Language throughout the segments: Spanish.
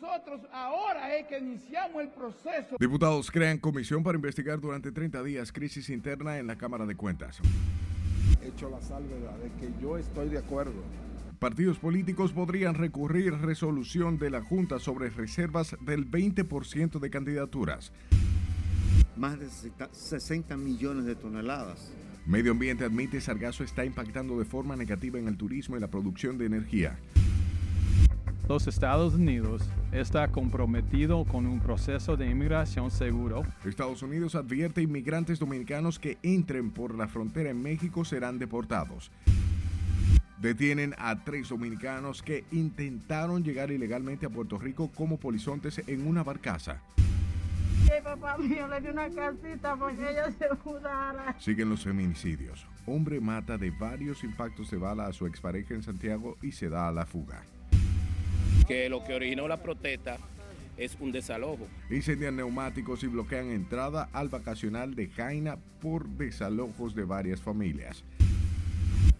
Nosotros ahora es que iniciamos el proceso. Diputados crean comisión para investigar durante 30 días crisis interna en la Cámara de Cuentas. Hecho la salvedad de que yo estoy de acuerdo. Partidos políticos podrían recurrir resolución de la Junta sobre reservas del 20% de candidaturas. Más de 60 millones de toneladas. Medio Ambiente admite Sargazo está impactando de forma negativa en el turismo y la producción de energía los Estados Unidos está comprometido con un proceso de inmigración seguro. Estados Unidos advierte a inmigrantes dominicanos que entren por la frontera en México serán deportados. Detienen a tres dominicanos que intentaron llegar ilegalmente a Puerto Rico como polizontes en una barcaza. papá mío le dio una casita porque ella se mudara. Siguen los feminicidios. Hombre mata de varios impactos de bala a su expareja en Santiago y se da a la fuga que lo que originó la protesta es un desalojo. Incendian neumáticos y bloquean entrada al vacacional de Jaina por desalojos de varias familias.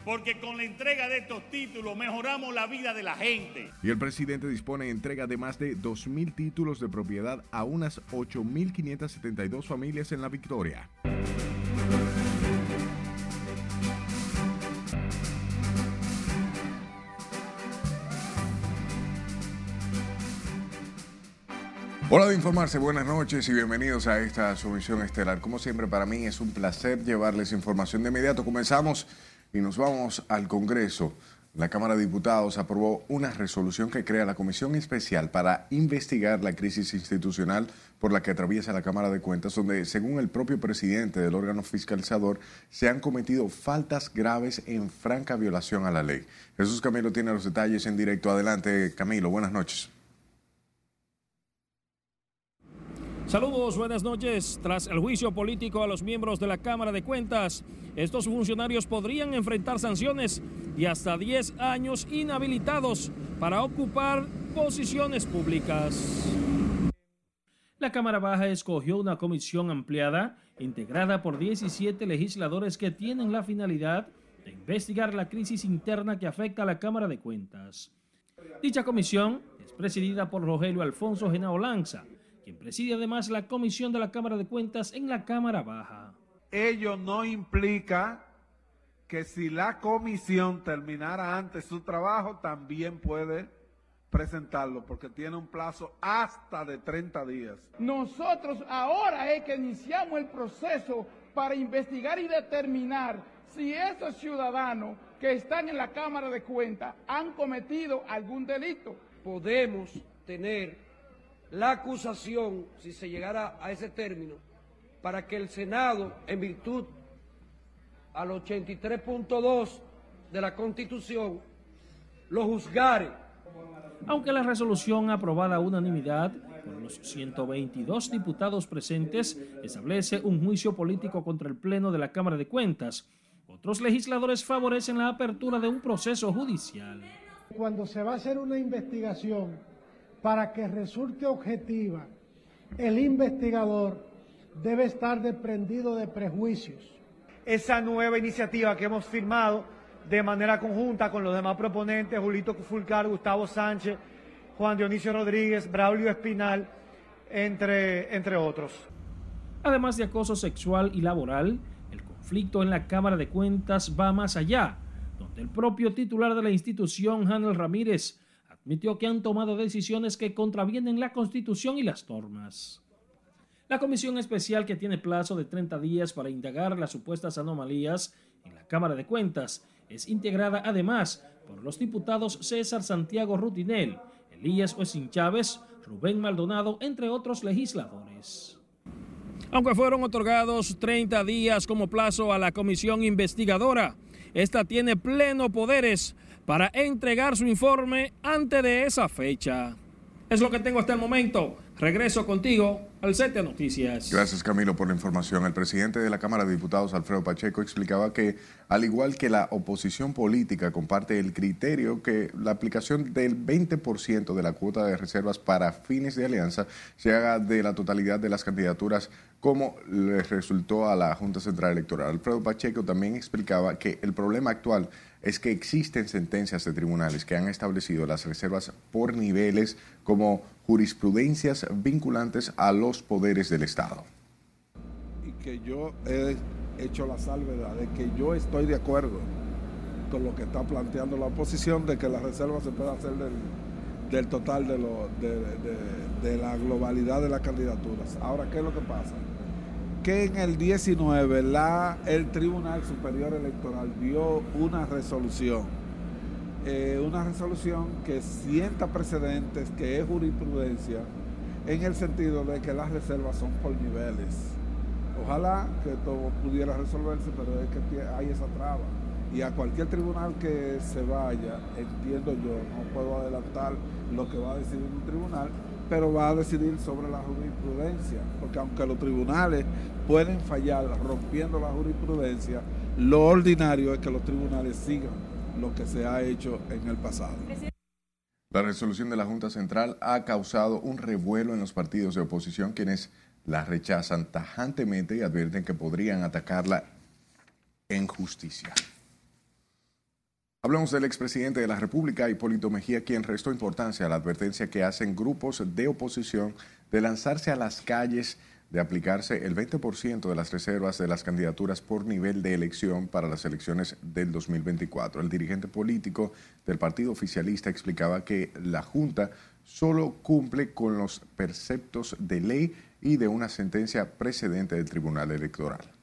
Porque con la entrega de estos títulos mejoramos la vida de la gente. Y el presidente dispone de entrega de más de 2.000 títulos de propiedad a unas 8.572 familias en la Victoria. Hola de informarse, buenas noches y bienvenidos a esta sumisión estelar. Como siempre, para mí es un placer llevarles información de inmediato. Comenzamos y nos vamos al Congreso. La Cámara de Diputados aprobó una resolución que crea la Comisión Especial para investigar la crisis institucional por la que atraviesa la Cámara de Cuentas, donde, según el propio presidente del órgano fiscalizador, se han cometido faltas graves en franca violación a la ley. Jesús Camilo tiene los detalles en directo. Adelante, Camilo. Buenas noches. Saludos, buenas noches. Tras el juicio político a los miembros de la Cámara de Cuentas, estos funcionarios podrían enfrentar sanciones y hasta 10 años inhabilitados para ocupar posiciones públicas. La Cámara Baja escogió una comisión ampliada integrada por 17 legisladores que tienen la finalidad de investigar la crisis interna que afecta a la Cámara de Cuentas. Dicha comisión es presidida por Rogelio Alfonso Genao Lanza, quien preside además la comisión de la Cámara de Cuentas en la Cámara Baja. Ello no implica que si la comisión terminara antes su trabajo, también puede presentarlo, porque tiene un plazo hasta de 30 días. Nosotros ahora es que iniciamos el proceso para investigar y determinar si esos ciudadanos que están en la Cámara de Cuentas han cometido algún delito. Podemos tener la acusación, si se llegara a ese término, para que el Senado, en virtud al 83.2 de la Constitución, lo juzgare. Aunque la resolución aprobada a unanimidad por los 122 diputados presentes establece un juicio político contra el Pleno de la Cámara de Cuentas, otros legisladores favorecen la apertura de un proceso judicial. Cuando se va a hacer una investigación para que resulte objetiva, el investigador debe estar desprendido de prejuicios. Esa nueva iniciativa que hemos firmado de manera conjunta con los demás proponentes, Julito Fulcar, Gustavo Sánchez, Juan Dionisio Rodríguez, Braulio Espinal, entre, entre otros. Además de acoso sexual y laboral, el conflicto en la Cámara de Cuentas va más allá, donde el propio titular de la institución, Hanel Ramírez, admitió que han tomado decisiones que contravienen la Constitución y las normas. La comisión especial que tiene plazo de 30 días para indagar las supuestas anomalías en la Cámara de Cuentas es integrada además por los diputados César Santiago Rutinel, Elías Oesin Chávez, Rubén Maldonado, entre otros legisladores. Aunque fueron otorgados 30 días como plazo a la comisión investigadora, esta tiene pleno poderes para entregar su informe antes de esa fecha. Es lo que tengo hasta el momento. Regreso contigo al set de noticias. Gracias Camilo por la información. El presidente de la Cámara de Diputados, Alfredo Pacheco, explicaba que, al igual que la oposición política, comparte el criterio que la aplicación del 20% de la cuota de reservas para fines de alianza se haga de la totalidad de las candidaturas como le resultó a la Junta Central Electoral. Alfredo Pacheco también explicaba que el problema actual es que existen sentencias de tribunales que han establecido las reservas por niveles como jurisprudencias vinculantes a los poderes del Estado. Y que yo he hecho la salvedad de que yo estoy de acuerdo con lo que está planteando la oposición de que la reserva se pueda hacer del, total de, lo, de la globalidad de las candidaturas. Ahora, ¿qué es lo que pasa? Que en el 19 la, el Tribunal Superior Electoral dio una resolución, eh, una resolución que sienta precedentes, que es jurisprudencia, en el sentido de que las reservas son por niveles. Ojalá que todo pudiera resolverse, pero es que hay esa traba. Y a cualquier tribunal que se vaya, entiendo yo, no puedo adelantar lo que va a decidir un tribunal, pero va a decidir sobre la jurisprudencia, porque aunque los tribunales pueden fallar rompiendo la jurisprudencia, lo ordinario es que los tribunales sigan lo que se ha hecho en el pasado. La resolución de la Junta Central ha causado un revuelo en los partidos de oposición, quienes la rechazan tajantemente y advierten que podrían atacarla en justicia. Hablamos del expresidente de la República, Hipólito Mejía, quien restó importancia a la advertencia que hacen grupos de oposición de lanzarse a las calles, de aplicarse el 20% de las reservas de las candidaturas por nivel de elección para las elecciones del 2024. El dirigente político del partido oficialista explicaba que la Junta solo cumple con los preceptos de ley y de una sentencia precedente del Tribunal Electoral.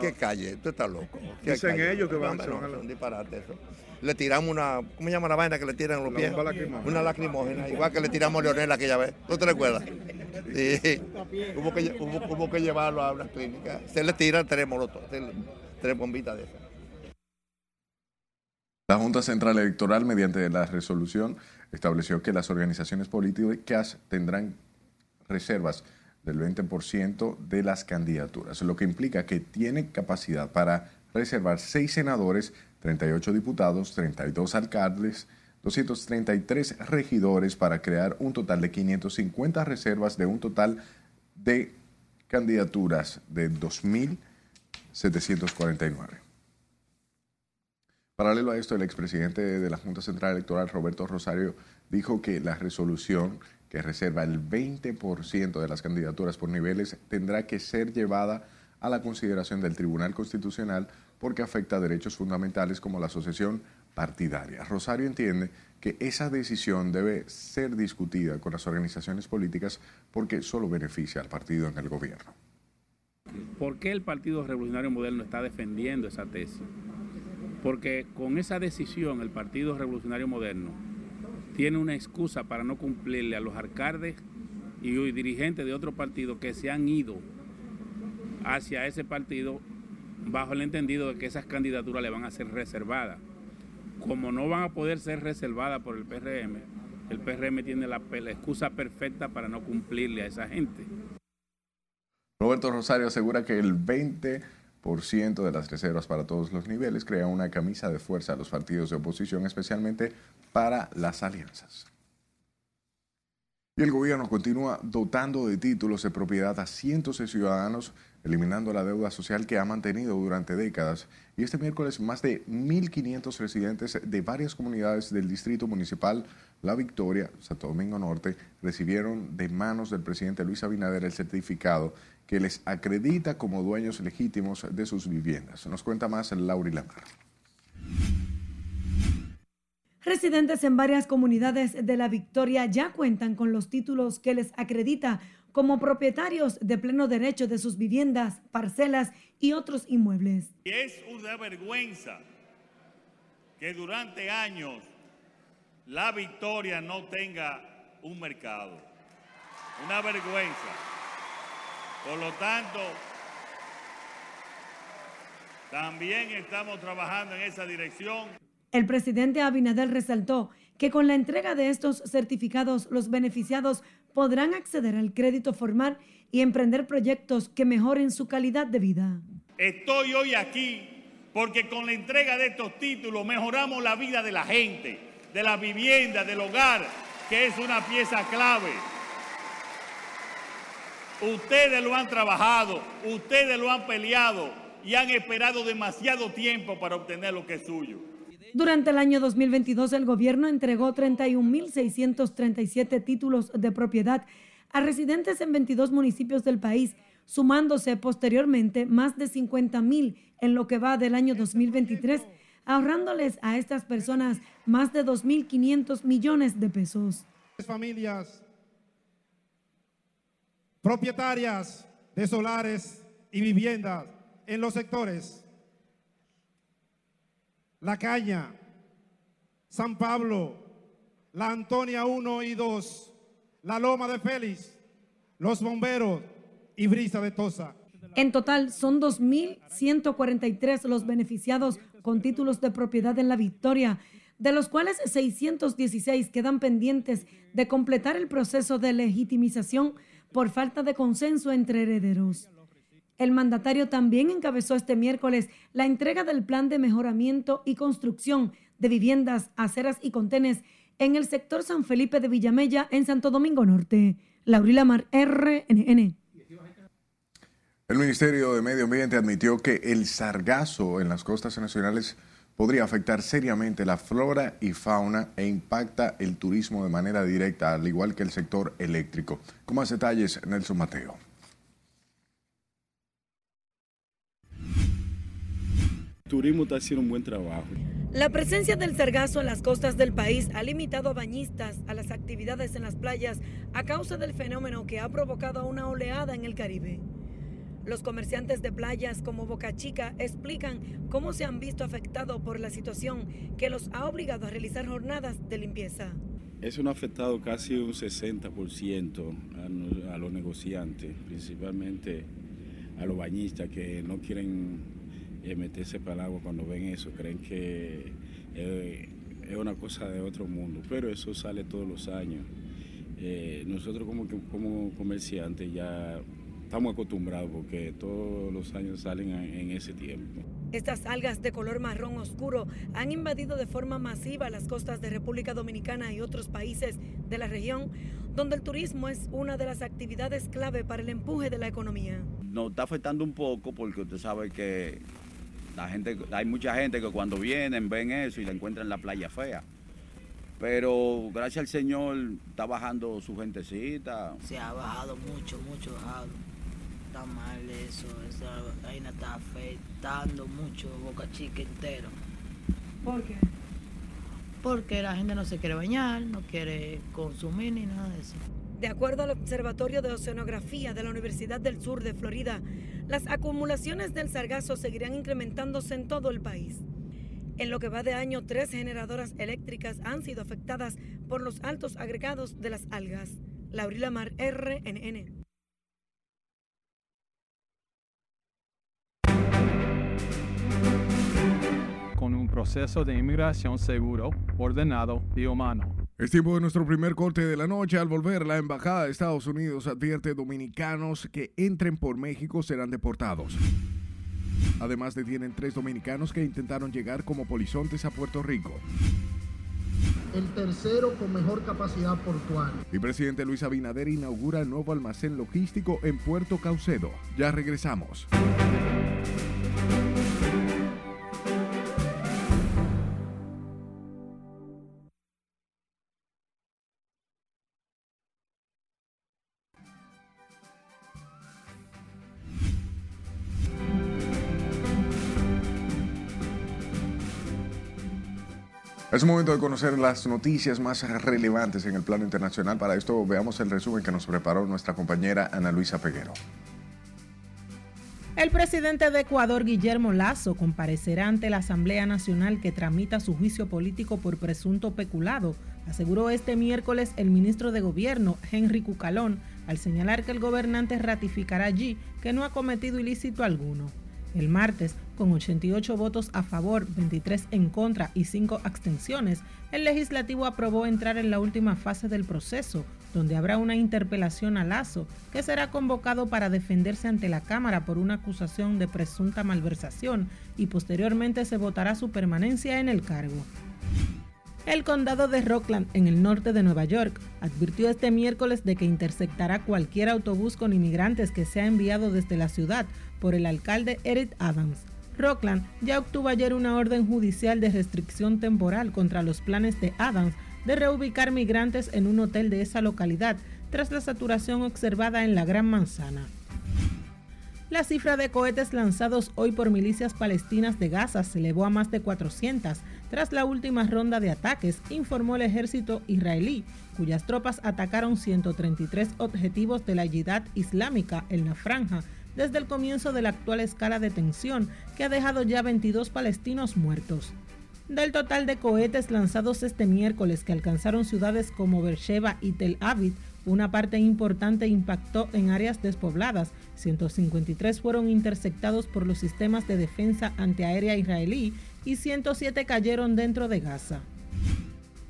¿Qué calle? Usted está loco. Dicen ellos que van, a no, un disparate eso. Le tiramos una, ¿cómo se llama la vaina que le tiran los pies? Una lacrimógena, igual que le tiramos a Leonel aquella vez. ¿No te recuerdas? Sí. hubo, que, hubo, que llevarlo a una clínica. Se le tira tres molotos, tres bombitas de esas. La Junta Central Electoral, mediante la resolución, estableció que las organizaciones políticas tendrán reservas del 20% de las candidaturas, lo que implica que tiene capacidad para reservar 6 senadores, 38 diputados, 32 alcaldes, 233 regidores para crear un total de 550 reservas de un total de candidaturas de 2.749. Paralelo a esto, el expresidente de la Junta Central Electoral, Roberto Rosario, dijo que la resolución que reserva el 20% de las candidaturas por niveles, tendrá que ser llevada a la consideración del Tribunal Constitucional porque afecta a derechos fundamentales como la asociación partidaria. Rosario entiende que esa decisión debe ser discutida con las organizaciones políticas porque solo beneficia al partido en el gobierno. ¿Por qué el Partido Revolucionario Moderno está defendiendo esa tesis? Porque con esa decisión el Partido Revolucionario Moderno tiene una excusa para no cumplirle a los alcaldes y dirigentes de otro partido que se han ido hacia ese partido bajo el entendido de que esas candidaturas le van a ser reservadas. Como no van a poder ser reservadas por el PRM, el PRM tiene la, la excusa perfecta para no cumplirle a esa gente. Roberto Rosario asegura que el 20 de las reservas para todos los niveles crea una camisa de fuerza a los partidos de oposición, especialmente para las alianzas. Y el gobierno continúa dotando de títulos de propiedad a cientos de ciudadanos, eliminando la deuda social que ha mantenido durante décadas. Y este miércoles más de 1.500 residentes de varias comunidades del Distrito Municipal La Victoria, Santo Domingo Norte, recibieron de manos del presidente Luis Abinader el certificado que les acredita como dueños legítimos de sus viviendas. Nos cuenta más Lauri Lamar. Residentes en varias comunidades de La Victoria ya cuentan con los títulos que les acredita como propietarios de pleno derecho de sus viviendas, parcelas y otros inmuebles. Es una vergüenza que durante años La Victoria no tenga un mercado. Una vergüenza. Por lo tanto, también estamos trabajando en esa dirección. El presidente Abinader resaltó que con la entrega de estos certificados los beneficiados podrán acceder al crédito formal y emprender proyectos que mejoren su calidad de vida. Estoy hoy aquí porque con la entrega de estos títulos mejoramos la vida de la gente, de la vivienda, del hogar, que es una pieza clave. Ustedes lo han trabajado, ustedes lo han peleado y han esperado demasiado tiempo para obtener lo que es suyo. Durante el año 2022, el gobierno entregó 31.637 títulos de propiedad a residentes en 22 municipios del país, sumándose posteriormente más de 50.000 en lo que va del año 2023, ahorrándoles a estas personas más de 2.500 millones de pesos. Familias propietarias de solares y viviendas en los sectores La Caña, San Pablo, La Antonia 1 y 2, La Loma de Félix, Los Bomberos y Brisa de Tosa. En total son 2.143 los beneficiados con títulos de propiedad en la Victoria, de los cuales 616 quedan pendientes de completar el proceso de legitimización por falta de consenso entre herederos. El mandatario también encabezó este miércoles la entrega del plan de mejoramiento y construcción de viviendas, aceras y contenes en el sector San Felipe de Villamella en Santo Domingo Norte. Laurila Mar, RNN. El Ministerio de Medio Ambiente admitió que el sargazo en las costas nacionales podría afectar seriamente la flora y fauna e impacta el turismo de manera directa, al igual que el sector eléctrico. Con más detalles, Nelson Mateo. Turismo está haciendo un buen trabajo. La presencia del sargazo en las costas del país ha limitado a bañistas a las actividades en las playas a causa del fenómeno que ha provocado una oleada en el Caribe. Los comerciantes de playas como Boca Chica explican cómo se han visto afectados por la situación que los ha obligado a realizar jornadas de limpieza. Eso nos ha afectado casi un 60% a, a los negociantes, principalmente a los bañistas que no quieren meterse para el agua cuando ven eso, creen que eh, es una cosa de otro mundo, pero eso sale todos los años. Eh, nosotros como, como comerciantes ya estamos acostumbrados porque todos los años salen en ese tiempo. Estas algas de color marrón oscuro han invadido de forma masiva las costas de República Dominicana y otros países de la región, donde el turismo es una de las actividades clave para el empuje de la economía. Nos está afectando un poco porque usted sabe que la gente, hay mucha gente que cuando vienen ven eso y la encuentran en la playa fea. Pero gracias al Señor está bajando su gentecita. Se ha bajado mucho, mucho bajado está mal eso, esa vaina está afectando mucho Boca Chica entero. ¿Por qué? Porque la gente no se quiere bañar, no quiere consumir ni nada de eso. De acuerdo al Observatorio de Oceanografía de la Universidad del Sur de Florida, las acumulaciones del sargazo seguirán incrementándose en todo el país. En lo que va de año, tres generadoras eléctricas han sido afectadas por los altos agregados de las algas. Laurila Mar, RNN. con un proceso de inmigración seguro, ordenado y humano. Es tiempo de nuestro primer corte de la noche. Al volver, la Embajada de Estados Unidos advierte dominicanos que entren por México serán deportados. Además, detienen tres dominicanos que intentaron llegar como polizontes a Puerto Rico. El tercero con mejor capacidad portuaria. El presidente Luis Abinader inaugura nuevo almacén logístico en Puerto Caucedo. Ya regresamos. Es momento de conocer las noticias más relevantes en el plano internacional. Para esto veamos el resumen que nos preparó nuestra compañera Ana Luisa Peguero. El presidente de Ecuador, Guillermo Lazo, comparecerá ante la Asamblea Nacional que tramita su juicio político por presunto peculado, aseguró este miércoles el ministro de Gobierno, Henry Cucalón, al señalar que el gobernante ratificará allí que no ha cometido ilícito alguno. El martes, con 88 votos a favor, 23 en contra y 5 abstenciones, el legislativo aprobó entrar en la última fase del proceso, donde habrá una interpelación a Lazo, que será convocado para defenderse ante la Cámara por una acusación de presunta malversación y posteriormente se votará su permanencia en el cargo. El condado de Rockland, en el norte de Nueva York, advirtió este miércoles de que interceptará cualquier autobús con inmigrantes que sea enviado desde la ciudad por el alcalde Eric Adams. Rockland ya obtuvo ayer una orden judicial de restricción temporal contra los planes de Adams de reubicar migrantes en un hotel de esa localidad tras la saturación observada en la Gran Manzana. La cifra de cohetes lanzados hoy por milicias palestinas de Gaza se elevó a más de 400 tras la última ronda de ataques, informó el ejército israelí, cuyas tropas atacaron 133 objetivos de la Yidad Islámica en la franja desde el comienzo de la actual escala de tensión, que ha dejado ya 22 palestinos muertos. Del total de cohetes lanzados este miércoles que alcanzaron ciudades como Beersheba y Tel Aviv, una parte importante impactó en áreas despobladas. 153 fueron interceptados por los sistemas de defensa antiaérea israelí y 107 cayeron dentro de Gaza.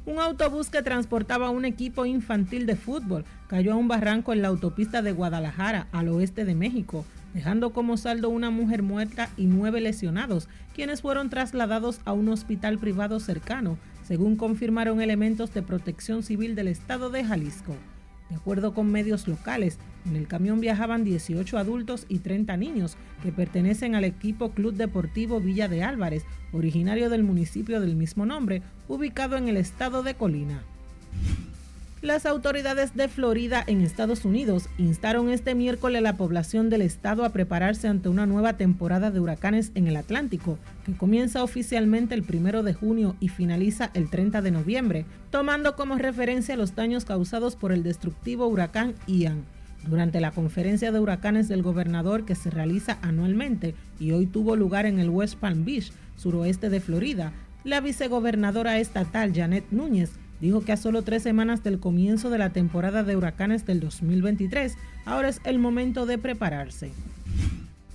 Un autobús que transportaba un equipo infantil de fútbol cayó a un barranco en la autopista de Guadalajara, al oeste de México, dejando como saldo una mujer muerta y nueve lesionados, quienes fueron trasladados a un hospital privado cercano, según confirmaron elementos de protección civil del estado de Jalisco. De acuerdo con medios locales, en el camión viajaban 18 adultos y 30 niños que pertenecen al equipo Club Deportivo Villa de Álvarez, originario del municipio del mismo nombre, ubicado en el estado de Colina. Las autoridades de Florida en Estados Unidos instaron este miércoles a la población del estado a prepararse ante una nueva temporada de huracanes en el Atlántico, que comienza oficialmente el primero de junio y finaliza el 30 de noviembre, tomando como referencia los daños causados por el destructivo huracán Ian. Durante la conferencia de huracanes del gobernador que se realiza anualmente y hoy tuvo lugar en el West Palm Beach, suroeste de Florida, la vicegobernadora estatal Janet Núñez dijo que a solo tres semanas del comienzo de la temporada de huracanes del 2023, ahora es el momento de prepararse.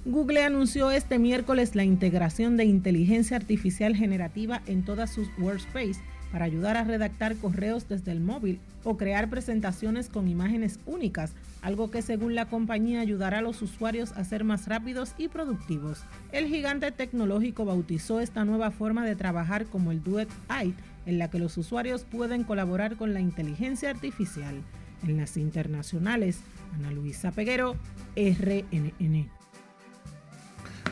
Google anunció este miércoles la integración de inteligencia artificial generativa en todas sus workspace para ayudar a redactar correos desde el móvil o crear presentaciones con imágenes únicas, algo que según la compañía ayudará a los usuarios a ser más rápidos y productivos. El gigante tecnológico bautizó esta nueva forma de trabajar como el Duet AI, en la que los usuarios pueden colaborar con la inteligencia artificial. En las internacionales, Ana Luisa Peguero, RNN.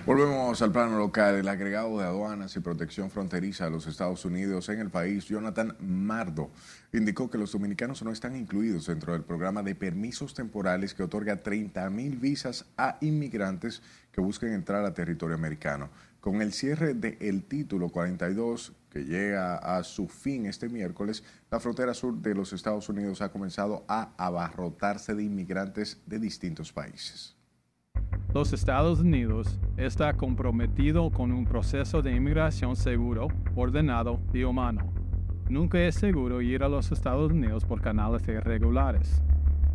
Volvemos al plano local. El agregado de aduanas y protección fronteriza de los Estados Unidos en el país, Jonathan Mardo, indicó que los dominicanos no están incluidos dentro del programa de permisos temporales que otorga 30 mil visas a inmigrantes que busquen entrar a territorio americano. Con el cierre del título 42 que llega a su fin este miércoles, la frontera sur de los Estados Unidos ha comenzado a abarrotarse de inmigrantes de distintos países. Los Estados Unidos está comprometido con un proceso de inmigración seguro, ordenado y humano. Nunca es seguro ir a los Estados Unidos por canales irregulares.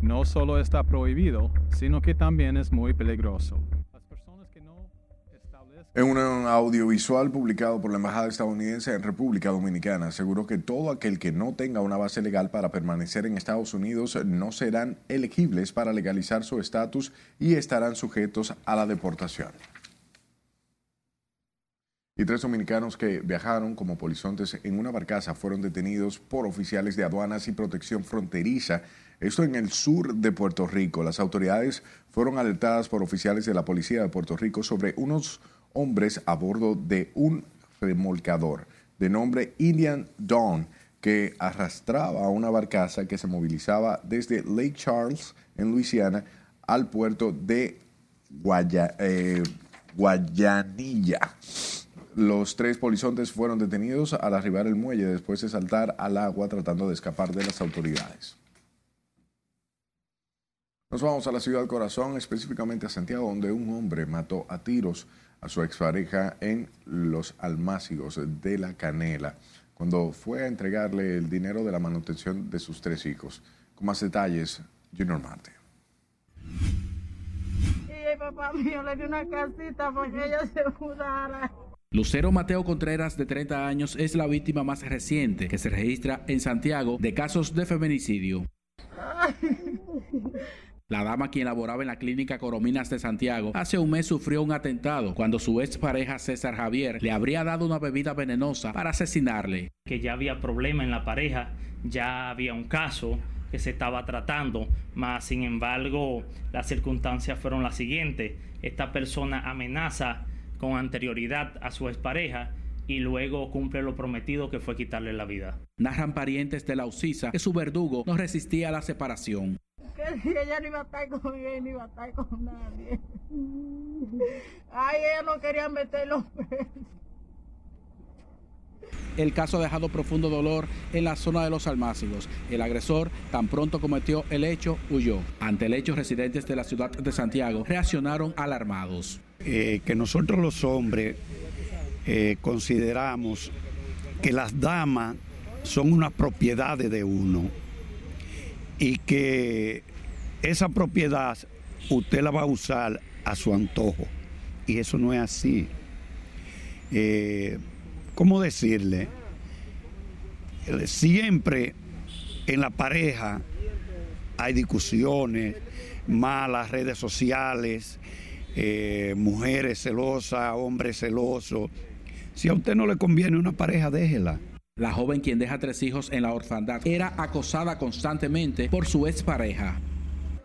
No solo está prohibido, sino que también es muy peligroso. En un audiovisual publicado por la Embajada estadounidense en República Dominicana, aseguró que todo aquel que no tenga una base legal para permanecer en Estados Unidos no serán elegibles para legalizar su estatus y estarán sujetos a la deportación. Y tres dominicanos que viajaron como polizontes en una barcaza fueron detenidos por oficiales de aduanas y protección fronteriza. Esto en el sur de Puerto Rico. Las autoridades fueron alertadas por oficiales de la Policía de Puerto Rico sobre unos hombres a bordo de un remolcador de nombre Indian Dawn que arrastraba una barcaza que se movilizaba desde Lake Charles en Luisiana al puerto de eh, Guayanilla. Los tres polizontes fueron detenidos al arribar al muelle después de saltar al agua tratando de escapar de las autoridades. Nos vamos a la ciudad corazón, específicamente a Santiago, donde un hombre mató a tiros a su expareja en los almácigos de la Canela, cuando fue a entregarle el dinero de la manutención de sus tres hijos. Con más detalles, Junior Marte. Y papá mío le dio una casita porque ella se mudara. Lucero Mateo Contreras, de 30 años, es la víctima más reciente que se registra en Santiago de casos de feminicidio. La dama quien laboraba en la clínica Corominas de Santiago hace un mes sufrió un atentado cuando su ex pareja César Javier le habría dado una bebida venenosa para asesinarle. Que ya había problema en la pareja, ya había un caso que se estaba tratando, más sin embargo las circunstancias fueron las siguientes. Esta persona amenaza con anterioridad a su expareja y luego cumple lo prometido que fue quitarle la vida. Narran parientes de la Ucisa que su verdugo no resistía a la separación. Que si ella no iba a estar con él, ni iba a estar con nadie. Ay, ella no quería meter los pesos. El caso ha dejado profundo dolor en la zona de los almácigos. El agresor, tan pronto cometió el hecho, huyó. Ante el hecho, residentes de la ciudad de Santiago reaccionaron alarmados. Eh, que nosotros los hombres eh, consideramos que las damas son una propiedad de uno y que esa propiedad usted la va a usar a su antojo. Y eso no es así. Eh, ¿Cómo decirle? Eh, siempre en la pareja hay discusiones, malas redes sociales, eh, mujeres celosas, hombres celosos. Si a usted no le conviene una pareja, déjela. La joven quien deja tres hijos en la orfandad era acosada constantemente por su expareja.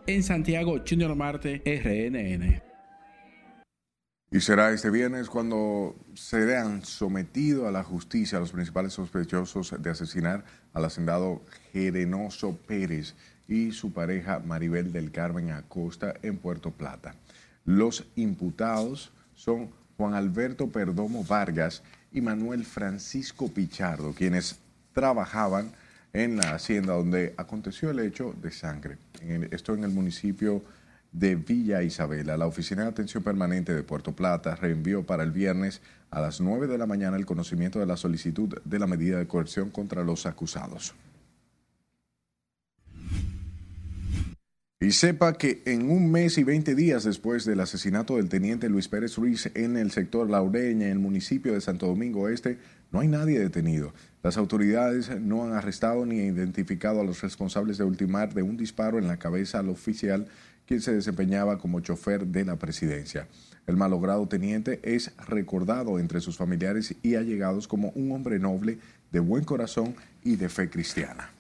En Santiago, Junior Marte, RNN. Y será este viernes cuando serán sometidos a la justicia los principales sospechosos de asesinar al hacendado Gerenoso Pérez y su pareja Maribel del Carmen Acosta en Puerto Plata. Los imputados son Juan Alberto Perdomo Vargas y Manuel Francisco Pichardo, quienes trabajaban en la hacienda donde aconteció el hecho de sangre. esto en el municipio de Villa Isabela. La Oficina de Atención Permanente de Puerto Plata reenvió para el viernes a las 9 de la mañana el conocimiento de la solicitud de la medida de coerción contra los acusados. Y sepa que en un mes y 20 días después del asesinato del teniente Luis Pérez Ruiz en el sector Laureña, en el municipio de Santo Domingo Este, no hay nadie detenido. Las autoridades no han arrestado ni identificado a los responsables de ultimar de un disparo en la cabeza al oficial quien se desempeñaba como chofer de la presidencia. El malogrado teniente es recordado entre sus familiares y allegados como un hombre noble, de buen corazón y de fe cristiana.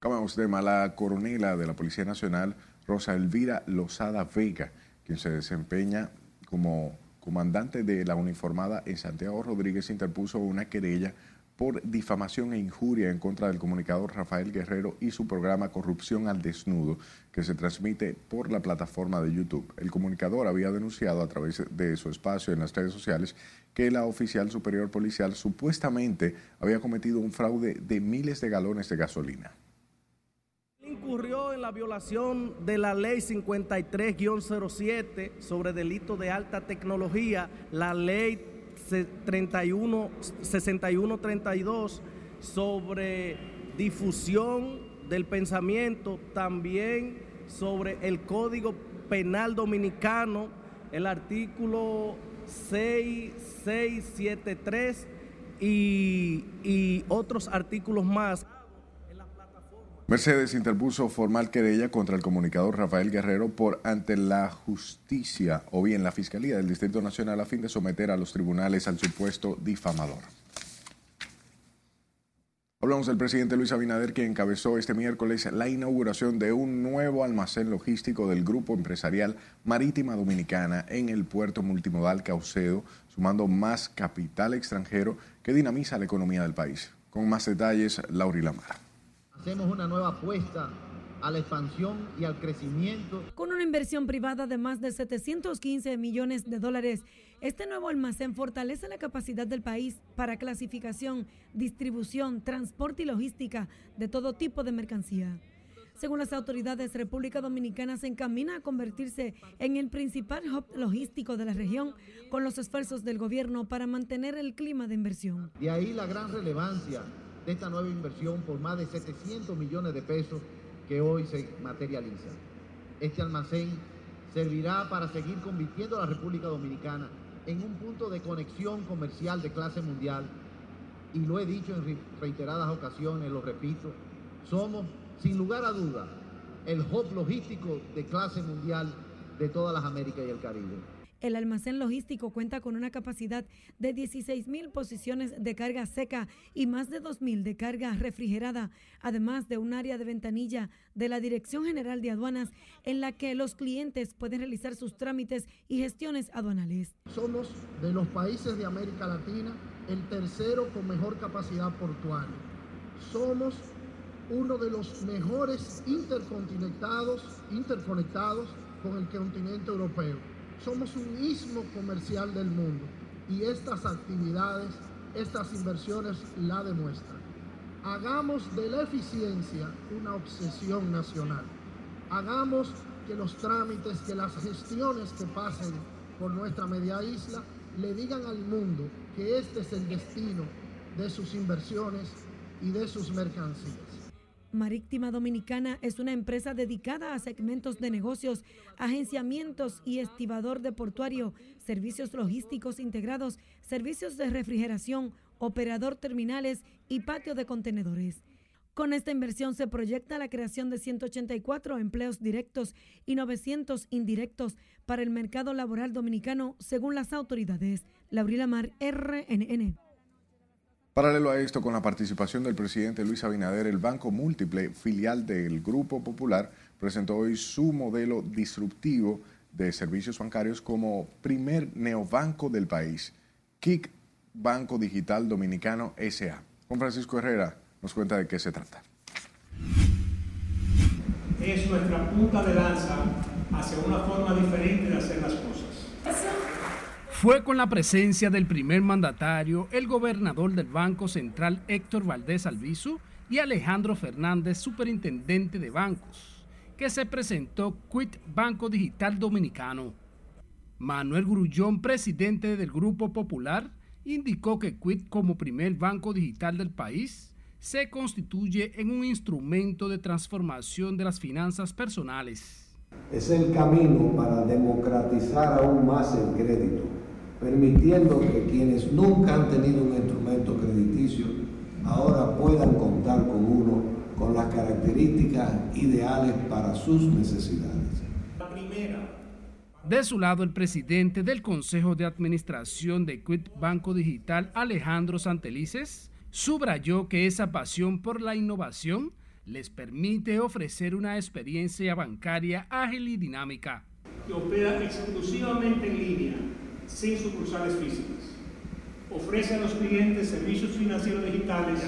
Cambiamos de tema. La coronela de la Policía Nacional, Rosa Elvira Lozada Vega, quien se desempeña como comandante de la uniformada en Santiago Rodríguez, interpuso una querella por difamación e injuria en contra del comunicador Rafael Guerrero y su programa Corrupción al Desnudo, que se transmite por la plataforma de YouTube. El comunicador había denunciado a través de su espacio en las redes sociales que la oficial superior policial supuestamente había cometido un fraude de miles de galones de gasolina incurrió en la violación de la ley 53-07 sobre delitos de alta tecnología, la ley 31, 6132 sobre difusión del pensamiento, también sobre el Código Penal Dominicano, el artículo 6673 y, y otros artículos más. Mercedes interpuso formal querella contra el comunicador Rafael Guerrero por ante la justicia o bien la Fiscalía del Distrito Nacional a fin de someter a los tribunales al supuesto difamador. Hablamos del presidente Luis Abinader que encabezó este miércoles la inauguración de un nuevo almacén logístico del Grupo Empresarial Marítima Dominicana en el puerto multimodal Caucedo, sumando más capital extranjero que dinamiza la economía del país. Con más detalles, Lauri Lamar. Hacemos una nueva apuesta a la expansión y al crecimiento. Con una inversión privada de más de 715 millones de dólares, este nuevo almacén fortalece la capacidad del país para clasificación, distribución, transporte y logística de todo tipo de mercancía. Según las autoridades, República Dominicana se encamina a convertirse en el principal hub logístico de la región con los esfuerzos del gobierno para mantener el clima de inversión. De ahí la gran relevancia de esta nueva inversión por más de 700 millones de pesos que hoy se materializa. Este almacén servirá para seguir convirtiendo a la República Dominicana en un punto de conexión comercial de clase mundial y lo he dicho en reiteradas ocasiones, lo repito, somos sin lugar a dudas el hub logístico de clase mundial de todas las Américas y el Caribe. El almacén logístico cuenta con una capacidad de 16 mil posiciones de carga seca y más de 2 mil de carga refrigerada, además de un área de ventanilla de la Dirección General de Aduanas en la que los clientes pueden realizar sus trámites y gestiones aduanales. Somos de los países de América Latina el tercero con mejor capacidad portuaria. Somos uno de los mejores intercontinentados, interconectados con el continente europeo somos un istmo comercial del mundo y estas actividades, estas inversiones la demuestran. Hagamos de la eficiencia una obsesión nacional. Hagamos que los trámites, que las gestiones que pasen por nuestra media isla le digan al mundo que este es el destino de sus inversiones y de sus mercancías. Marítima Dominicana es una empresa dedicada a segmentos de negocios, agenciamientos y estibador de portuario, servicios logísticos integrados, servicios de refrigeración, operador terminales y patio de contenedores. Con esta inversión se proyecta la creación de 184 empleos directos y 900 indirectos para el mercado laboral dominicano, según las autoridades. Laurila Mar, RNN. Paralelo a esto, con la participación del presidente Luis Abinader, el Banco Múltiple, filial del Grupo Popular, presentó hoy su modelo disruptivo de servicios bancarios como primer neobanco del país, KIC Banco Digital Dominicano SA. Juan Francisco Herrera nos cuenta de qué se trata. Es nuestra punta de lanza hacia una forma diferente de hacer las cosas fue con la presencia del primer mandatario, el gobernador del Banco Central Héctor Valdés Albizu y Alejandro Fernández, superintendente de bancos, que se presentó Quit Banco Digital Dominicano. Manuel Grullón, presidente del Grupo Popular, indicó que Quit como primer banco digital del país se constituye en un instrumento de transformación de las finanzas personales. Es el camino para democratizar aún más el crédito permitiendo que quienes nunca han tenido un instrumento crediticio ahora puedan contar con uno con las características ideales para sus necesidades. De su lado, el presidente del Consejo de Administración de Quit Banco Digital, Alejandro Santelices, subrayó que esa pasión por la innovación les permite ofrecer una experiencia bancaria ágil y dinámica. Que opera exclusivamente en línea sin sucursales físicas. Ofrece a los clientes servicios financieros digitales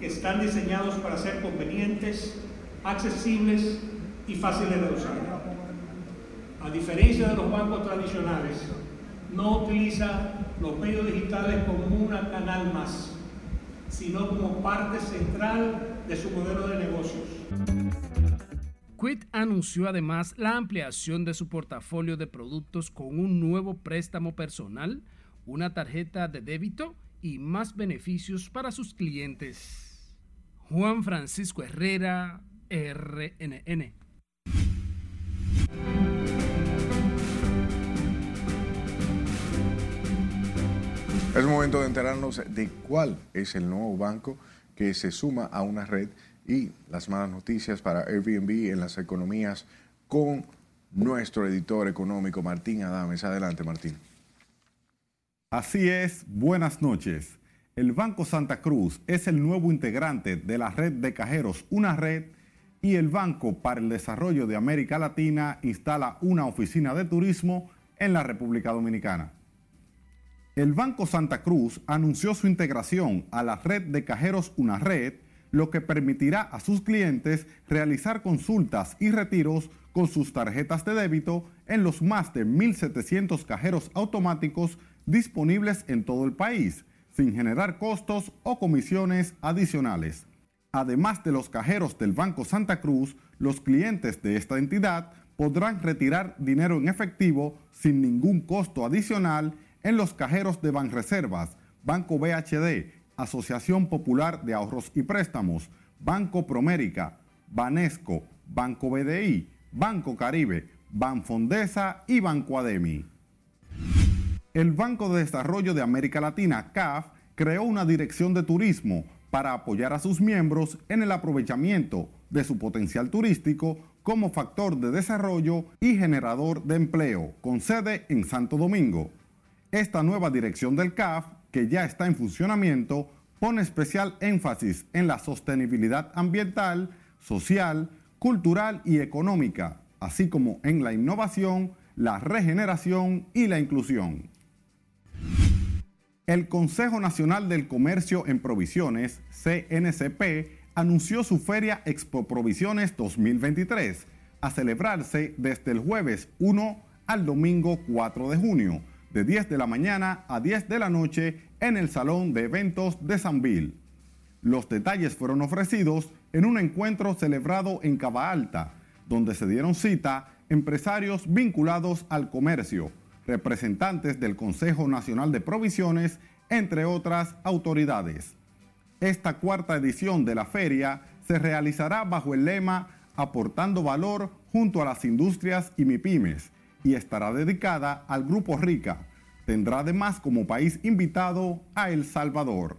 que están diseñados para ser convenientes, accesibles y fáciles de usar. A diferencia de los bancos tradicionales, no utiliza los medios digitales como un canal más, sino como parte central de su modelo de negocios. Quit anunció además la ampliación de su portafolio de productos con un nuevo préstamo personal, una tarjeta de débito y más beneficios para sus clientes. Juan Francisco Herrera, RNN. Es momento de enterarnos de cuál es el nuevo banco que se suma a una red y las malas noticias para Airbnb en las economías con nuestro editor económico Martín Adames. Adelante, Martín. Así es, buenas noches. El Banco Santa Cruz es el nuevo integrante de la red de cajeros Una Red y el Banco para el Desarrollo de América Latina instala una oficina de turismo en la República Dominicana. El Banco Santa Cruz anunció su integración a la red de cajeros Una Red lo que permitirá a sus clientes realizar consultas y retiros con sus tarjetas de débito en los más de 1.700 cajeros automáticos disponibles en todo el país, sin generar costos o comisiones adicionales. Además de los cajeros del Banco Santa Cruz, los clientes de esta entidad podrán retirar dinero en efectivo sin ningún costo adicional en los cajeros de Banreservas, Banco BHD, Asociación Popular de Ahorros y Préstamos, Banco Promérica, Banesco, Banco BDI, Banco Caribe, Banfondesa y Banco Ademi. El Banco de Desarrollo de América Latina, CAF, creó una dirección de turismo para apoyar a sus miembros en el aprovechamiento de su potencial turístico como factor de desarrollo y generador de empleo, con sede en Santo Domingo. Esta nueva dirección del CAF, que ya está en funcionamiento, pone especial énfasis en la sostenibilidad ambiental, social, cultural y económica, así como en la innovación, la regeneración y la inclusión. El Consejo Nacional del Comercio en Provisiones, CNCP, anunció su feria Expo Provisiones 2023 a celebrarse desde el jueves 1 al domingo 4 de junio, de 10 de la mañana a 10 de la noche en el Salón de Eventos de Sanville. Los detalles fueron ofrecidos en un encuentro celebrado en Cava Alta, donde se dieron cita empresarios vinculados al comercio, representantes del Consejo Nacional de Provisiones, entre otras autoridades. Esta cuarta edición de la feria se realizará bajo el lema Aportando valor junto a las industrias y MIPIMES y estará dedicada al Grupo Rica. Tendrá además como país invitado a El Salvador.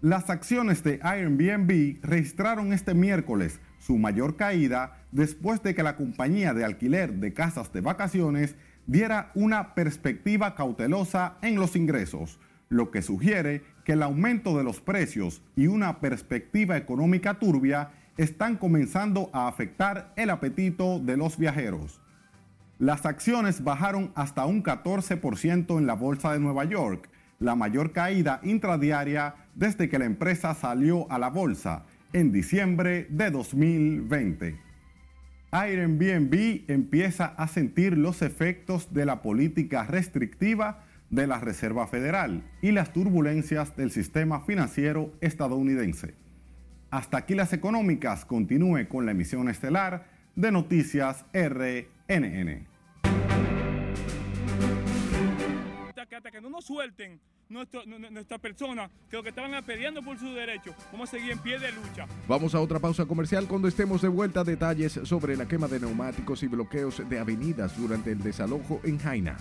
Las acciones de Airbnb registraron este miércoles su mayor caída después de que la compañía de alquiler de casas de vacaciones diera una perspectiva cautelosa en los ingresos, lo que sugiere que el aumento de los precios y una perspectiva económica turbia están comenzando a afectar el apetito de los viajeros. Las acciones bajaron hasta un 14% en la Bolsa de Nueva York, la mayor caída intradiaria desde que la empresa salió a la bolsa en diciembre de 2020. Airbnb empieza a sentir los efectos de la política restrictiva de la Reserva Federal y las turbulencias del sistema financiero estadounidense. Hasta aquí las económicas. Continúe con la emisión estelar de Noticias RNN. Hasta que no nos suelten nuestro, nuestra persona que lo que estaban pidiendo por su derecho, vamos a seguir en pie de lucha. Vamos a otra pausa comercial cuando estemos de vuelta. Detalles sobre la quema de neumáticos y bloqueos de avenidas durante el desalojo en Jaina.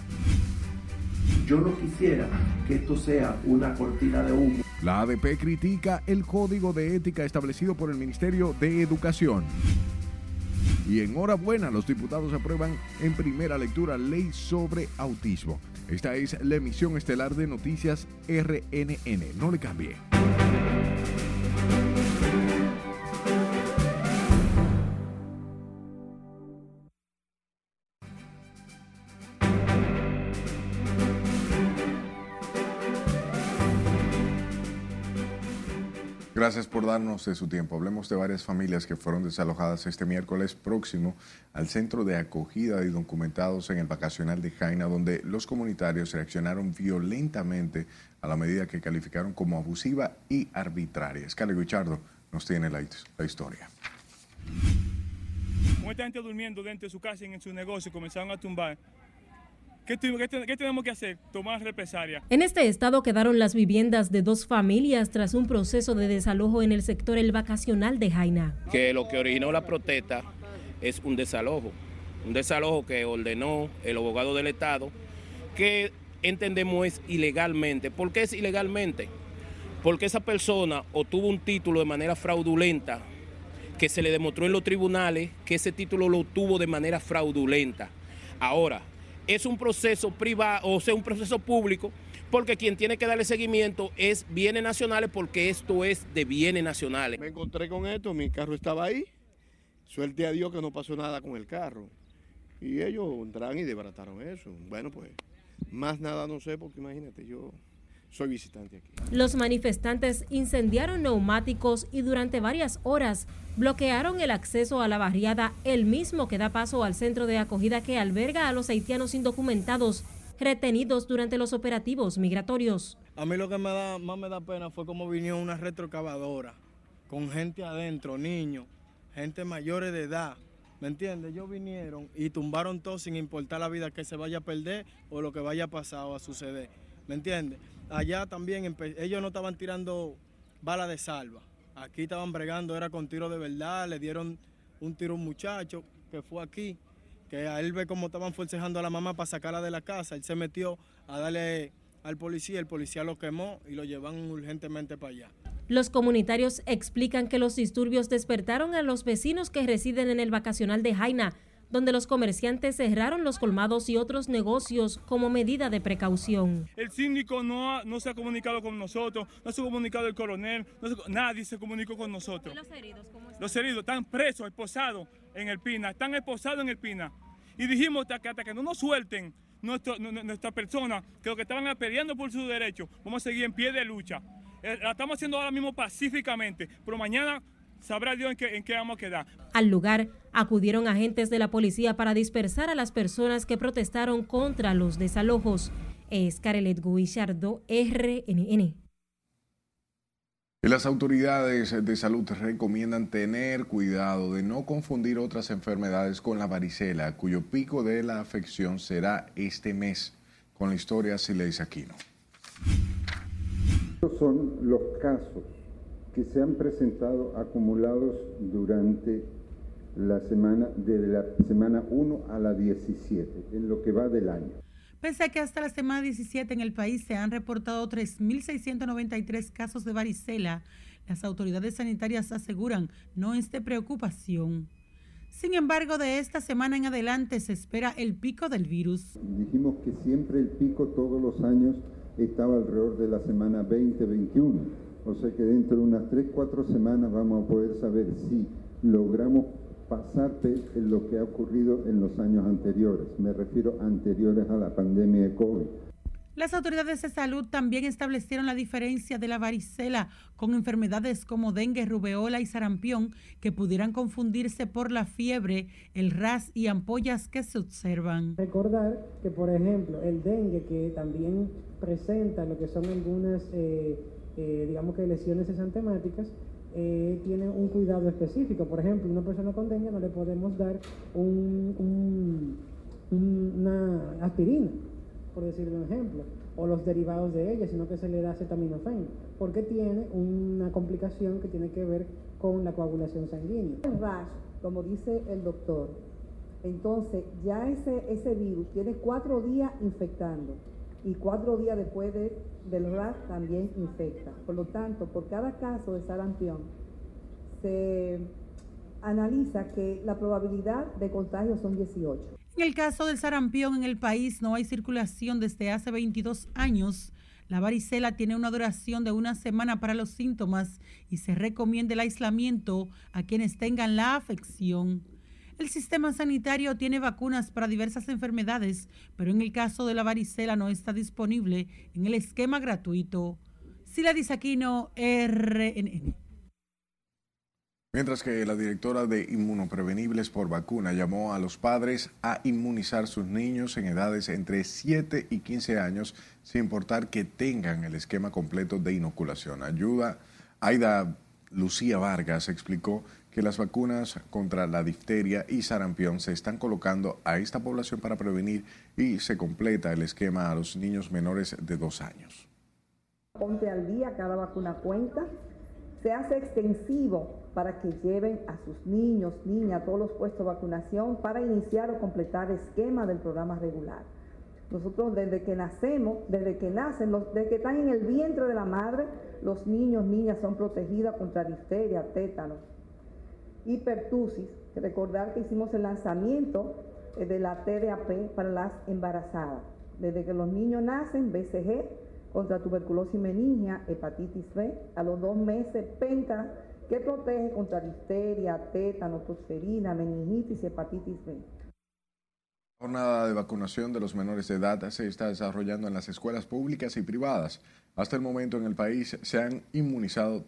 Yo no quisiera que esto sea una cortina de humo. La ADP critica el código de ética establecido por el Ministerio de Educación. Y enhorabuena, los diputados aprueban en primera lectura ley sobre autismo. Esta es la emisión estelar de Noticias RNN. No le cambie. Gracias por darnos de su tiempo. Hablemos de varias familias que fueron desalojadas este miércoles próximo al centro de acogida de documentados en el vacacional de Jaina, donde los comunitarios reaccionaron violentamente a la medida que calificaron como abusiva y arbitraria. Scali Guichardo nos tiene la, la historia. Mucha gente durmiendo dentro de su casa y en su negocio comenzaron a tumbar ¿Qué, tenemos que hacer? Tomar represalia. En este estado quedaron las viviendas de dos familias tras un proceso de desalojo en el sector El Vacacional de Jaina. Que lo que originó la protesta es un desalojo, un desalojo que ordenó el abogado del Estado, que entendemos es ilegalmente. ¿Por qué es ilegalmente? Porque esa persona obtuvo un título de manera fraudulenta, que se le demostró en los tribunales que ese título lo obtuvo de manera fraudulenta. Ahora, es un proceso privado, o sea, un proceso público, porque quien tiene que darle seguimiento es bienes nacionales, porque esto es de bienes nacionales. Me encontré con esto, mi carro estaba ahí, suerte a Dios que no pasó nada con el carro. Y ellos entraron y desbarataron eso. Bueno, pues, más nada no sé, porque imagínate, yo soy visitante aquí. Los manifestantes incendiaron neumáticos y durante varias horas bloquearon el acceso a la barriada, el mismo que da paso al centro de acogida que alberga a los haitianos indocumentados retenidos durante los operativos migratorios. A mí lo que me da, más me da pena fue como vino una retrocavadora con gente adentro, niños, gente mayores de edad. ¿Me entiendes? Ellos vinieron y tumbaron todo sin importar la vida que se vaya a perder o lo que vaya a pasar o a suceder. ¿Me entiendes? Allá también ellos no estaban tirando bala de salva. Aquí estaban bregando, era con tiro de verdad. Le dieron un tiro a un muchacho que fue aquí, que a él ve cómo estaban forcejando a la mamá para sacarla de la casa. Él se metió a darle al policía, el policía lo quemó y lo llevan urgentemente para allá. Los comunitarios explican que los disturbios despertaron a los vecinos que residen en el vacacional de Jaina, donde los comerciantes cerraron los colmados y otros negocios como medida de precaución. El síndico no, no se ha comunicado con nosotros, no se ha comunicado el coronel, nadie se comunicó con nosotros. ¿Y los heridos cómo están? Los heridos están presos, esposados en el Pina, están esposados en el Pina. Y dijimos que hasta que no nos suelten nuestro, nuestra persona, que lo que estaban peleando por sus derechos, vamos a seguir en pie de lucha. Eh, la estamos haciendo ahora mismo pacíficamente, pero mañana sabrá Dios en qué, en qué vamos a quedar. Al lugar acudieron agentes de la policía para dispersar a las personas que protestaron contra los desalojos. Es Carelet Guillardo, RNN. Las autoridades de salud recomiendan tener cuidado de no confundir otras enfermedades con la varicela, cuyo pico de la afección será este mes. Con la historia Sileis Aquino. Estos son los casos que se han presentado acumulados durante la semana, desde la semana 1 a la 17, en lo que va del año. Pese a que hasta la semana 17 en el país se han reportado 3.693 casos de varicela, las autoridades sanitarias aseguran no es de preocupación. Sin embargo, de esta semana en adelante se espera el pico del virus. Dijimos que siempre el pico todos los años estaba alrededor de la semana 20-21 o sea que dentro de unas 3-4 semanas vamos a poder saber si logramos pasar lo que ha ocurrido en los años anteriores. Me refiero anteriores a la pandemia de COVID. Las autoridades de salud también establecieron la diferencia de la varicela con enfermedades como dengue, rubeola y sarampión que pudieran confundirse por la fiebre, el ras y ampollas que se observan. Recordar que, por ejemplo, el dengue que también presenta lo que son algunas... Eh, eh, digamos que lesiones exantemáticas, eh, tienen un cuidado específico. Por ejemplo, una persona con dengue no le podemos dar un, una aspirina, por decirle un ejemplo, o los derivados de ella, sino que se le da acetaminofén, porque tiene una complicación que tiene que ver con la coagulación sanguínea. El rash, como dice el doctor, entonces ya ese, ese virus tiene cuatro días infectando y cuatro días después del RAS también infecta. Por lo tanto, por cada caso de sarampión se analiza que la probabilidad de contagio son 18. En el caso del sarampión en el país no hay circulación desde hace 22 años. La varicela tiene una duración de una semana para los síntomas y se recomienda el aislamiento a quienes tengan la afección. El sistema sanitario tiene vacunas para diversas enfermedades, pero en el caso de la varicela no está disponible en el esquema gratuito. Sila Disaquino, RNN. Mientras que la directora de Inmunoprevenibles por Vacuna llamó a los padres a inmunizar sus niños en edades entre 7 y 15 años, sin importar que tengan el esquema completo de inoculación. Ayuda, Aida Lucía Vargas explicó que las vacunas contra la difteria y sarampión se están colocando a esta población para prevenir y se completa el esquema a los niños menores de dos años. Ponte al día, cada vacuna cuenta. Se hace extensivo para que lleven a sus niños, niñas, todos los puestos de vacunación para iniciar o completar esquema del programa regular. Nosotros desde que nacemos, desde que nacen, desde que están en el vientre de la madre, los niños, niñas son protegidos contra difteria, tétanos, hipertusis, recordar que hicimos el lanzamiento eh, de la TDAP para las embarazadas. Desde que los niños nacen, BCG, contra tuberculosis meningia, hepatitis B, a los dos meses, penta, que protege contra difteria, tétano, tosferina, meningitis y hepatitis B. La jornada de vacunación de los menores de edad se está desarrollando en las escuelas públicas y privadas. Hasta el momento en el país se han inmunizado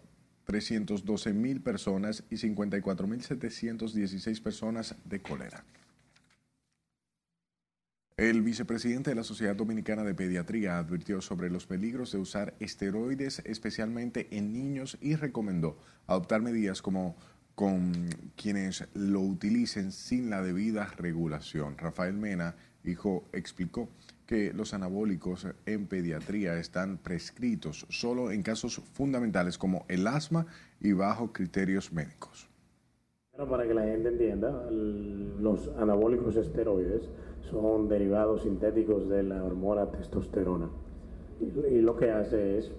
312 mil personas y 54 mil 716 personas de cólera. El vicepresidente de la Sociedad Dominicana de Pediatría advirtió sobre los peligros de usar esteroides, especialmente en niños, y recomendó adoptar medidas como con quienes lo utilicen sin la debida regulación. Rafael Mena, hijo, explicó que los anabólicos en pediatría están prescritos solo en casos fundamentales como el asma y bajo criterios médicos. Para que la gente entienda, los anabólicos esteroides son derivados sintéticos de la hormona testosterona y lo que hace es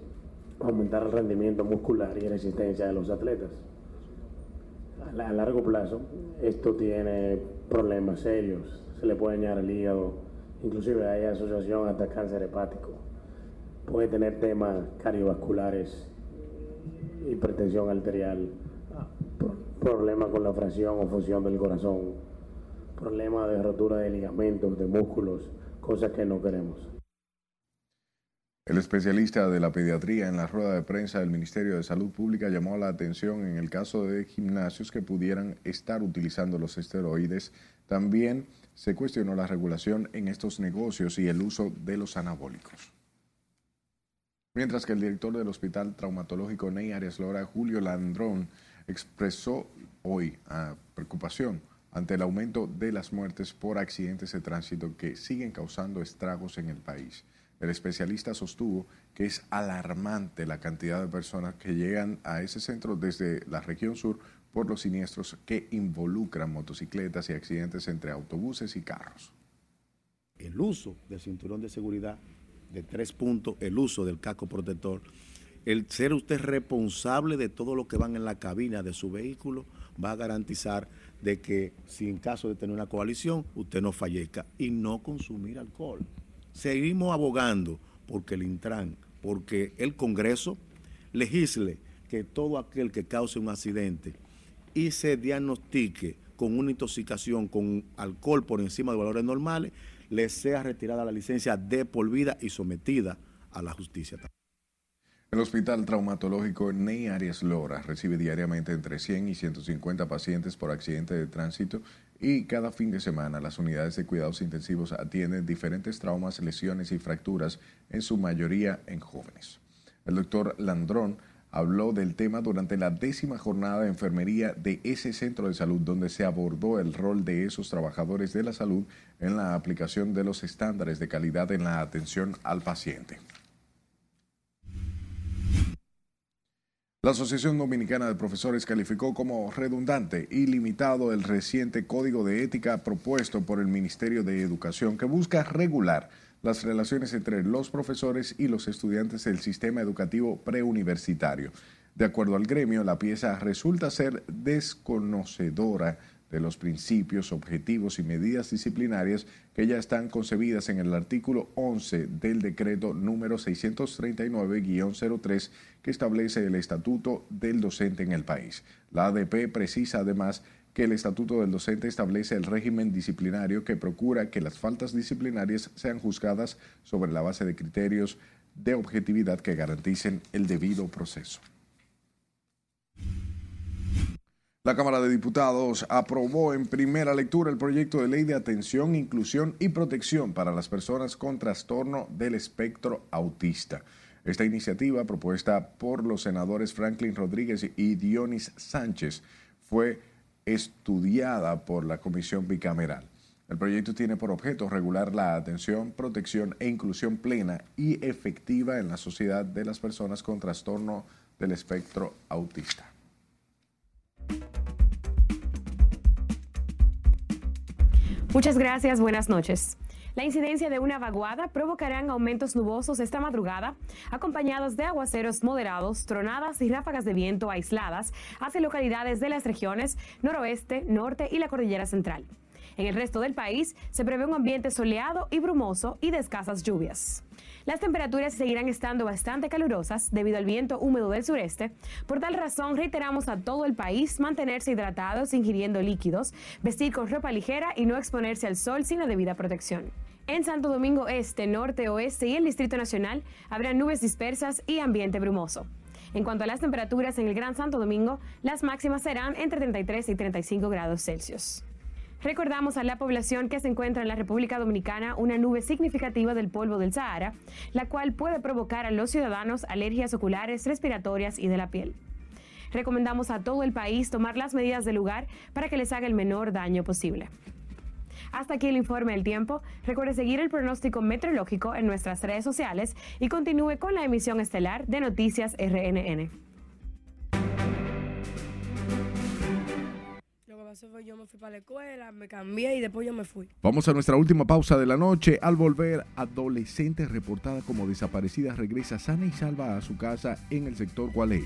aumentar el rendimiento muscular y resistencia de los atletas. A largo plazo, esto tiene problemas serios, se le puede dañar el hígado, inclusive hay asociación hasta cáncer hepático. Puede tener temas cardiovasculares, hipertensión arterial, problemas con la fracción o función del corazón, problemas de rotura de ligamentos, de músculos, cosas que no queremos. El especialista de la pediatría en la rueda de prensa del Ministerio de Salud Pública llamó la atención en el caso de gimnasios que pudieran estar utilizando los esteroides. También se cuestionó la regulación en estos negocios y el uso de los anabólicos. Mientras que el director del Hospital Traumatológico Ney Arias Lora, Julio Landrón, expresó hoy a preocupación ante el aumento de las muertes por accidentes de tránsito que siguen causando estragos en el país. El especialista sostuvo que es alarmante la cantidad de personas que llegan a ese centro desde la región sur por los siniestros que involucran motocicletas y accidentes entre autobuses y carros. El uso del cinturón de seguridad de tres puntos, el uso del casco protector, el ser usted responsable de todo lo que van en la cabina de su vehículo va a garantizar de que si en caso de tener una coalición usted no fallezca y no consumir alcohol. Seguimos abogando porque el Intran, porque el Congreso legisle que todo aquel que cause un accidente y se diagnostique con una intoxicación con alcohol por encima de valores normales, le sea retirada la licencia de por vida y sometida a la justicia. El Hospital Traumatológico Ney Arias Lora recibe diariamente entre 100 y 150 pacientes por accidente de tránsito y cada fin de semana las unidades de cuidados intensivos atienden diferentes traumas, lesiones y fracturas, en su mayoría en jóvenes. El doctor Landrón habló del tema durante la décima jornada de enfermería de ese centro de salud, donde se abordó el rol de esos trabajadores de la salud en la aplicación de los estándares de calidad en la atención al paciente. La Asociación Dominicana de Profesores calificó como redundante y limitado el reciente código de ética propuesto por el Ministerio de Educación que busca regular las relaciones entre los profesores y los estudiantes del sistema educativo preuniversitario. De acuerdo al gremio, la pieza resulta ser desconocedora de los principios, objetivos y medidas disciplinarias que ya están concebidas en el artículo 11 del decreto número 639-03 que establece el estatuto del docente en el país. La ADP precisa además que el estatuto del docente establece el régimen disciplinario que procura que las faltas disciplinarias sean juzgadas sobre la base de criterios de objetividad que garanticen el debido proceso. La Cámara de Diputados aprobó en primera lectura el proyecto de ley de atención, inclusión y protección para las personas con trastorno del espectro autista. Esta iniciativa, propuesta por los senadores Franklin Rodríguez y Dionis Sánchez, fue estudiada por la Comisión Bicameral. El proyecto tiene por objeto regular la atención, protección e inclusión plena y efectiva en la sociedad de las personas con trastorno del espectro autista. Muchas gracias, buenas noches. La incidencia de una vaguada provocarán aumentos nubosos esta madrugada, acompañados de aguaceros moderados, tronadas y ráfagas de viento aisladas hacia localidades de las regiones noroeste, norte y la cordillera central. En el resto del país se prevé un ambiente soleado y brumoso y de escasas lluvias. Las temperaturas seguirán estando bastante calurosas debido al viento húmedo del sureste. Por tal razón, reiteramos a todo el país mantenerse hidratados ingiriendo líquidos, vestir con ropa ligera y no exponerse al sol sin la debida protección. En Santo Domingo Este, Norte, Oeste y el Distrito Nacional habrá nubes dispersas y ambiente brumoso. En cuanto a las temperaturas en el Gran Santo Domingo, las máximas serán entre 33 y 35 grados Celsius. Recordamos a la población que se encuentra en la República Dominicana una nube significativa del polvo del Sahara, la cual puede provocar a los ciudadanos alergias oculares, respiratorias y de la piel. Recomendamos a todo el país tomar las medidas del lugar para que les haga el menor daño posible. Hasta aquí el informe del tiempo. Recuerde seguir el pronóstico meteorológico en nuestras redes sociales y continúe con la emisión estelar de Noticias RNN. Pasó fue yo me fui para la escuela, me cambié y después yo me fui. Vamos a nuestra última pausa de la noche. Al volver, adolescente reportada como desaparecida regresa sana y salva a su casa en el sector Gualey.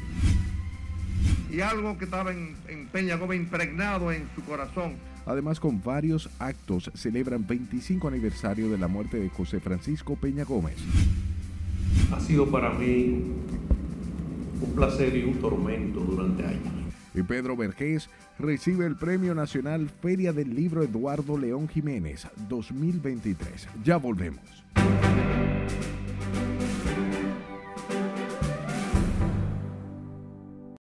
Y algo que estaba en, en Peña Gómez impregnado en su corazón. Además, con varios actos celebran 25 aniversario de la muerte de José Francisco Peña Gómez. Ha sido para mí un placer y un tormento durante años. Y Pedro Vergés recibe el Premio Nacional Feria del Libro Eduardo León Jiménez 2023. Ya volvemos.